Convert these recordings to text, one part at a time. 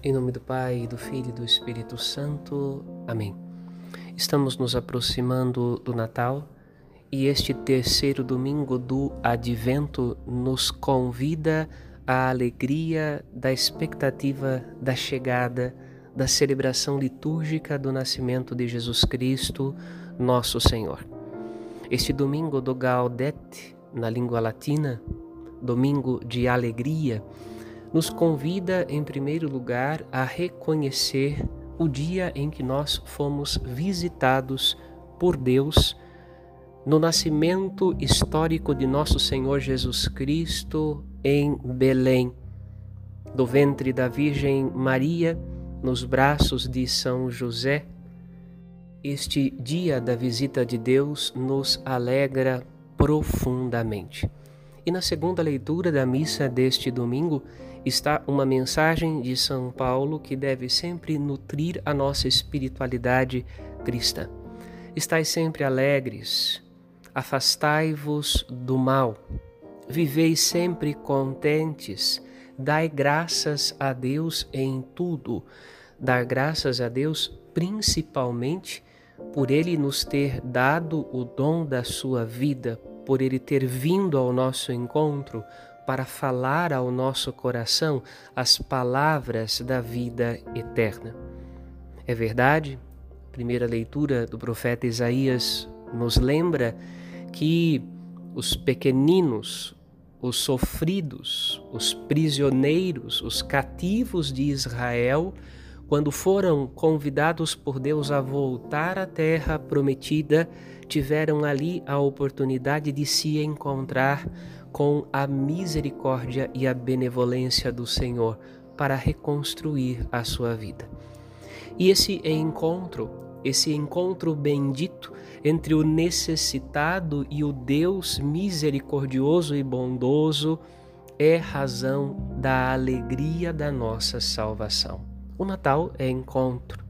Em nome do Pai, do Filho e do Espírito Santo. Amém. Estamos nos aproximando do Natal e este terceiro domingo do Advento nos convida à alegria da expectativa da chegada da celebração litúrgica do nascimento de Jesus Cristo, nosso Senhor. Este domingo do Gaudete, na língua latina, domingo de alegria, nos convida, em primeiro lugar, a reconhecer o dia em que nós fomos visitados por Deus no nascimento histórico de nosso Senhor Jesus Cristo em Belém, do ventre da Virgem Maria, nos braços de São José. Este dia da visita de Deus nos alegra profundamente. E na segunda leitura da missa deste domingo está uma mensagem de São Paulo que deve sempre nutrir a nossa espiritualidade cristã. Estais sempre alegres, afastai-vos do mal, vivei sempre contentes, dai graças a Deus em tudo. Dar graças a Deus principalmente por Ele nos ter dado o dom da sua vida, por Ele ter vindo ao nosso encontro para falar ao nosso coração as palavras da vida eterna. É verdade, a primeira leitura do profeta Isaías nos lembra que os pequeninos, os sofridos, os prisioneiros, os cativos de Israel, quando foram convidados por Deus a voltar à terra prometida, tiveram ali a oportunidade de se encontrar com a misericórdia e a benevolência do Senhor para reconstruir a sua vida. E esse encontro, esse encontro bendito entre o necessitado e o Deus misericordioso e bondoso, é razão da alegria da nossa salvação. O Natal é encontro.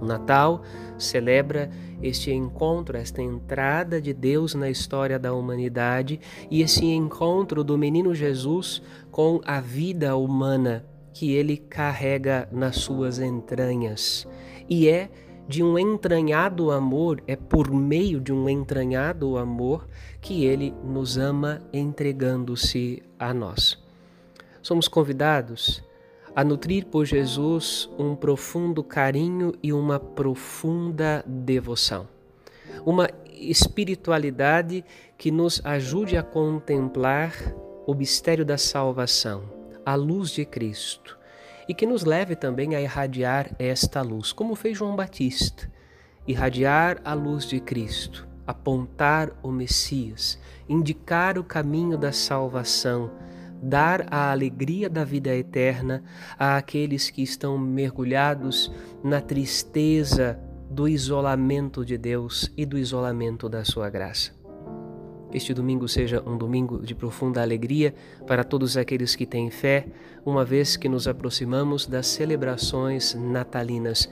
O Natal celebra este encontro, esta entrada de Deus na história da humanidade e esse encontro do menino Jesus com a vida humana que ele carrega nas suas entranhas. E é de um entranhado amor, é por meio de um entranhado amor que ele nos ama entregando-se a nós. Somos convidados a nutrir por Jesus um profundo carinho e uma profunda devoção. Uma espiritualidade que nos ajude a contemplar o mistério da salvação, a luz de Cristo, e que nos leve também a irradiar esta luz, como fez João Batista, irradiar a luz de Cristo, apontar o Messias, indicar o caminho da salvação dar a alegria da vida eterna àqueles que estão mergulhados na tristeza do isolamento de Deus e do isolamento da sua graça. Este domingo seja um domingo de profunda alegria para todos aqueles que têm fé, uma vez que nos aproximamos das celebrações natalinas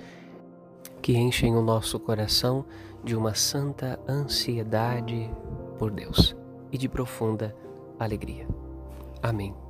que enchem o nosso coração de uma santa ansiedade por Deus e de profunda alegria. Amém.